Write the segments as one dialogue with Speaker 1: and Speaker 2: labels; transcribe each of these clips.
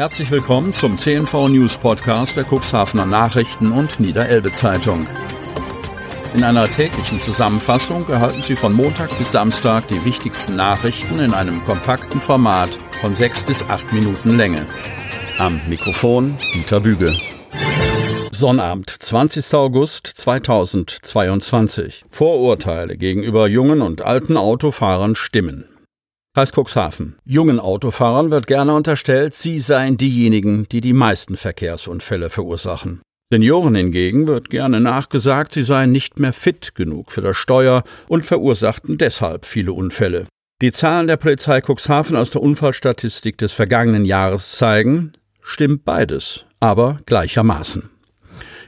Speaker 1: Herzlich willkommen zum CNV News Podcast der Cuxhavener Nachrichten und Niederelbe Zeitung. In einer täglichen Zusammenfassung erhalten Sie von Montag bis Samstag die wichtigsten Nachrichten in einem kompakten Format von sechs bis acht Minuten Länge. Am Mikrofon Dieter Büge. Sonnabend, 20. August 2022. Vorurteile gegenüber jungen und alten Autofahrern stimmen. Kreis Cuxhaven. Jungen Autofahrern wird gerne unterstellt, sie seien diejenigen, die die meisten Verkehrsunfälle verursachen. Senioren hingegen wird gerne nachgesagt, sie seien nicht mehr fit genug für das Steuer und verursachten deshalb viele Unfälle. Die Zahlen der Polizei Cuxhaven aus der Unfallstatistik des vergangenen Jahres zeigen, stimmt beides, aber gleichermaßen.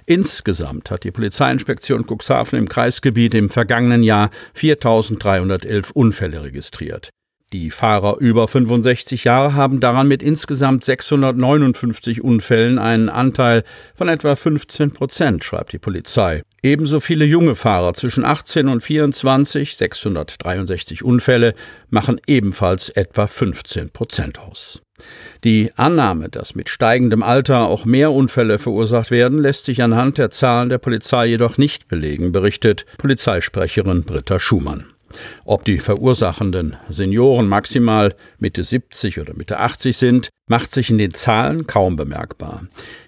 Speaker 1: Insgesamt hat die Polizeiinspektion Cuxhaven im Kreisgebiet im vergangenen Jahr 4.311 Unfälle registriert. Die Fahrer über 65 Jahre haben daran mit insgesamt 659 Unfällen einen Anteil von etwa 15 Prozent, schreibt die Polizei. Ebenso viele junge Fahrer zwischen 18 und 24, 663 Unfälle, machen ebenfalls etwa 15 Prozent aus. Die Annahme, dass mit steigendem Alter auch mehr Unfälle verursacht werden, lässt sich anhand der Zahlen der Polizei jedoch nicht belegen, berichtet Polizeisprecherin Britta Schumann. Ob die verursachenden Senioren maximal Mitte 70 oder Mitte 80 sind, macht sich in den Zahlen kaum bemerkbar.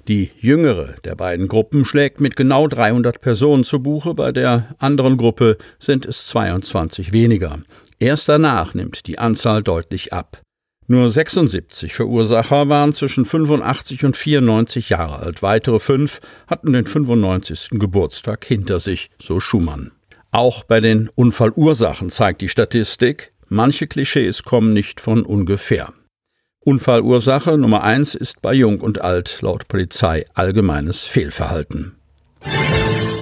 Speaker 1: Die jüngere der beiden Gruppen schlägt mit genau 300 Personen zu Buche, bei der anderen Gruppe sind es 22 weniger. Erst danach nimmt die Anzahl deutlich ab. Nur 76 Verursacher waren zwischen 85 und 94 Jahre alt. Weitere fünf hatten den 95. Geburtstag hinter sich, so Schumann. Auch bei den Unfallursachen zeigt die Statistik, manche Klischees kommen nicht von ungefähr. Unfallursache Nummer eins ist bei Jung und Alt laut Polizei allgemeines Fehlverhalten.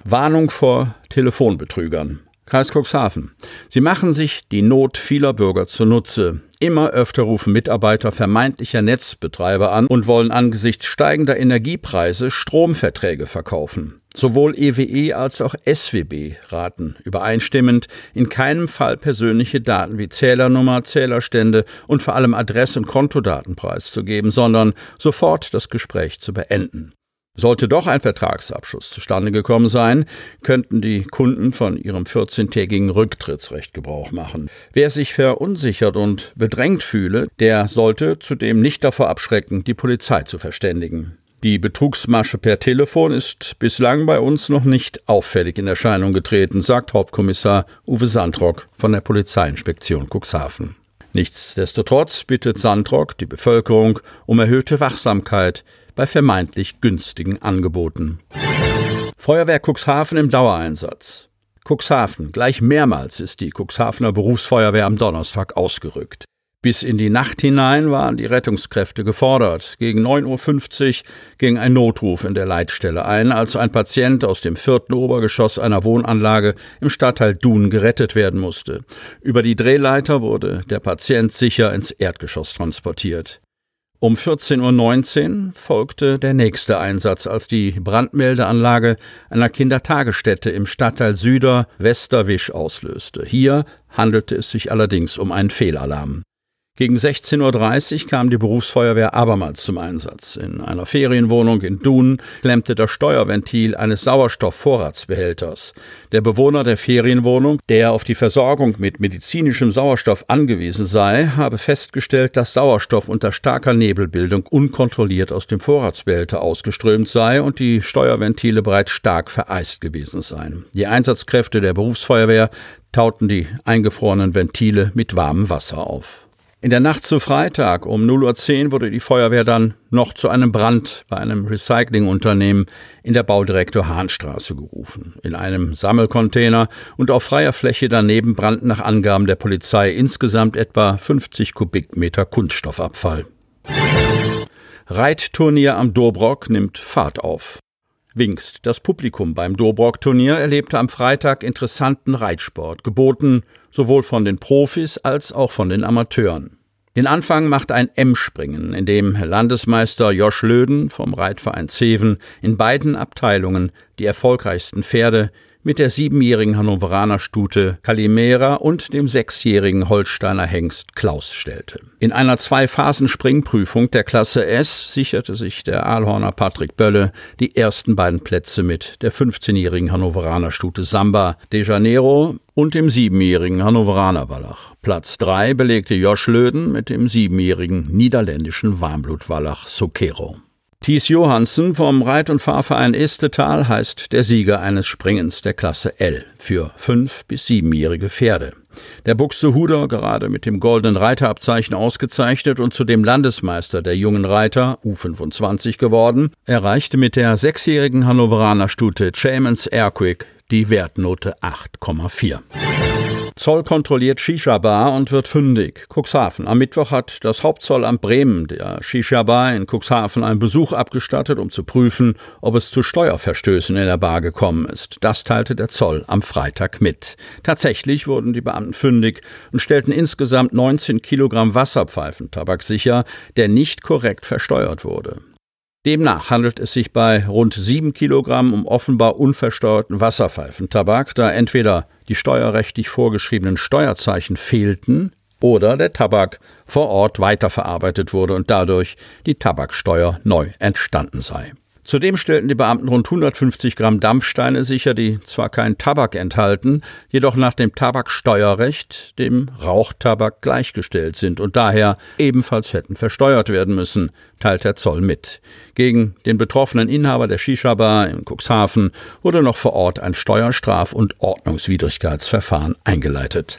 Speaker 1: Warnung vor Telefonbetrügern. Kreis Cuxhaven. Sie machen sich die Not vieler Bürger zunutze. Immer öfter rufen Mitarbeiter vermeintlicher Netzbetreiber an und wollen angesichts steigender Energiepreise Stromverträge verkaufen. Sowohl EWE e als auch SWB raten übereinstimmend, in keinem Fall persönliche Daten wie Zählernummer, Zählerstände und vor allem Adress- und Kontodaten preiszugeben, sondern sofort das Gespräch zu beenden. Sollte doch ein Vertragsabschluss zustande gekommen sein, könnten die Kunden von ihrem 14-tägigen Rücktrittsrecht Gebrauch machen. Wer sich verunsichert und bedrängt fühle, der sollte zudem nicht davor abschrecken, die Polizei zu verständigen. Die Betrugsmasche per Telefon ist bislang bei uns noch nicht auffällig in Erscheinung getreten, sagt Hauptkommissar Uwe Sandrock von der Polizeiinspektion Cuxhaven. Nichtsdestotrotz bittet Sandrock die Bevölkerung um erhöhte Wachsamkeit bei vermeintlich günstigen Angeboten. Feuerwehr Cuxhaven im Dauereinsatz. Cuxhaven. Gleich mehrmals ist die Cuxhavener Berufsfeuerwehr am Donnerstag ausgerückt. Bis in die Nacht hinein waren die Rettungskräfte gefordert. Gegen 9.50 Uhr ging ein Notruf in der Leitstelle ein, als ein Patient aus dem vierten Obergeschoss einer Wohnanlage im Stadtteil Dun gerettet werden musste. Über die Drehleiter wurde der Patient sicher ins Erdgeschoss transportiert. Um 14.19 Uhr folgte der nächste Einsatz, als die Brandmeldeanlage einer Kindertagesstätte im Stadtteil Süder Westerwisch auslöste. Hier handelte es sich allerdings um einen Fehlalarm. Gegen 16.30 Uhr kam die Berufsfeuerwehr abermals zum Einsatz. In einer Ferienwohnung in Dun klemmte das Steuerventil eines Sauerstoffvorratsbehälters. Der Bewohner der Ferienwohnung, der auf die Versorgung mit medizinischem Sauerstoff angewiesen sei, habe festgestellt, dass Sauerstoff unter starker Nebelbildung unkontrolliert aus dem Vorratsbehälter ausgeströmt sei und die Steuerventile bereits stark vereist gewesen seien. Die Einsatzkräfte der Berufsfeuerwehr tauten die eingefrorenen Ventile mit warmem Wasser auf. In der Nacht zu Freitag um 0.10 Uhr wurde die Feuerwehr dann noch zu einem Brand bei einem Recyclingunternehmen in der Baudirektor Hahnstraße gerufen. In einem Sammelcontainer und auf freier Fläche daneben brannten nach Angaben der Polizei insgesamt etwa 50 Kubikmeter Kunststoffabfall. Reitturnier am Dobrock nimmt Fahrt auf. Wingst. Das Publikum beim Dobrock-Turnier erlebte am Freitag interessanten Reitsport, geboten sowohl von den Profis als auch von den Amateuren. Den Anfang macht ein M-Springen, in dem Landesmeister Josch Löden vom Reitverein Zeven in beiden Abteilungen die erfolgreichsten Pferde, mit der siebenjährigen Hannoveraner Stute Calimera und dem sechsjährigen Holsteiner Hengst Klaus stellte. In einer Zwei-Phasen-Springprüfung der Klasse S sicherte sich der Aalhorner Patrick Bölle die ersten beiden Plätze mit der 15-jährigen Hannoveraner Stute Samba de Janeiro und dem siebenjährigen Hannoveraner Wallach. Platz drei belegte Josh Löden mit dem siebenjährigen niederländischen Warmblutwallach Sokero. Thies Johansen vom Reit- und Fahrverein Estetal heißt der Sieger eines Springens der Klasse L für fünf- bis siebenjährige Pferde. Der Buxtehuder, gerade mit dem goldenen Reiterabzeichen ausgezeichnet und zudem Landesmeister der jungen Reiter U25 geworden, erreichte mit der sechsjährigen Hannoveraner Stute Chamans Airquick die Wertnote 8,4. Zoll kontrolliert Shisha-Bar und wird fündig. Cuxhaven. Am Mittwoch hat das Hauptzollamt Bremen der Shisha-Bar in Cuxhaven einen Besuch abgestattet, um zu prüfen, ob es zu Steuerverstößen in der Bar gekommen ist. Das teilte der Zoll am Freitag mit. Tatsächlich wurden die Beamten fündig und stellten insgesamt 19 Kilogramm Wasserpfeifentabak sicher, der nicht korrekt versteuert wurde. Demnach handelt es sich bei rund sieben Kilogramm um offenbar unversteuerten Wasserpfeifentabak, da entweder die steuerrechtlich vorgeschriebenen Steuerzeichen fehlten oder der Tabak vor Ort weiterverarbeitet wurde und dadurch die Tabaksteuer neu entstanden sei. Zudem stellten die Beamten rund 150 Gramm Dampfsteine sicher, die zwar keinen Tabak enthalten, jedoch nach dem Tabaksteuerrecht dem Rauchtabak gleichgestellt sind und daher ebenfalls hätten versteuert werden müssen, teilt der Zoll mit. Gegen den betroffenen Inhaber der Shisha-Bar in Cuxhaven wurde noch vor Ort ein Steuerstraf- und Ordnungswidrigkeitsverfahren eingeleitet.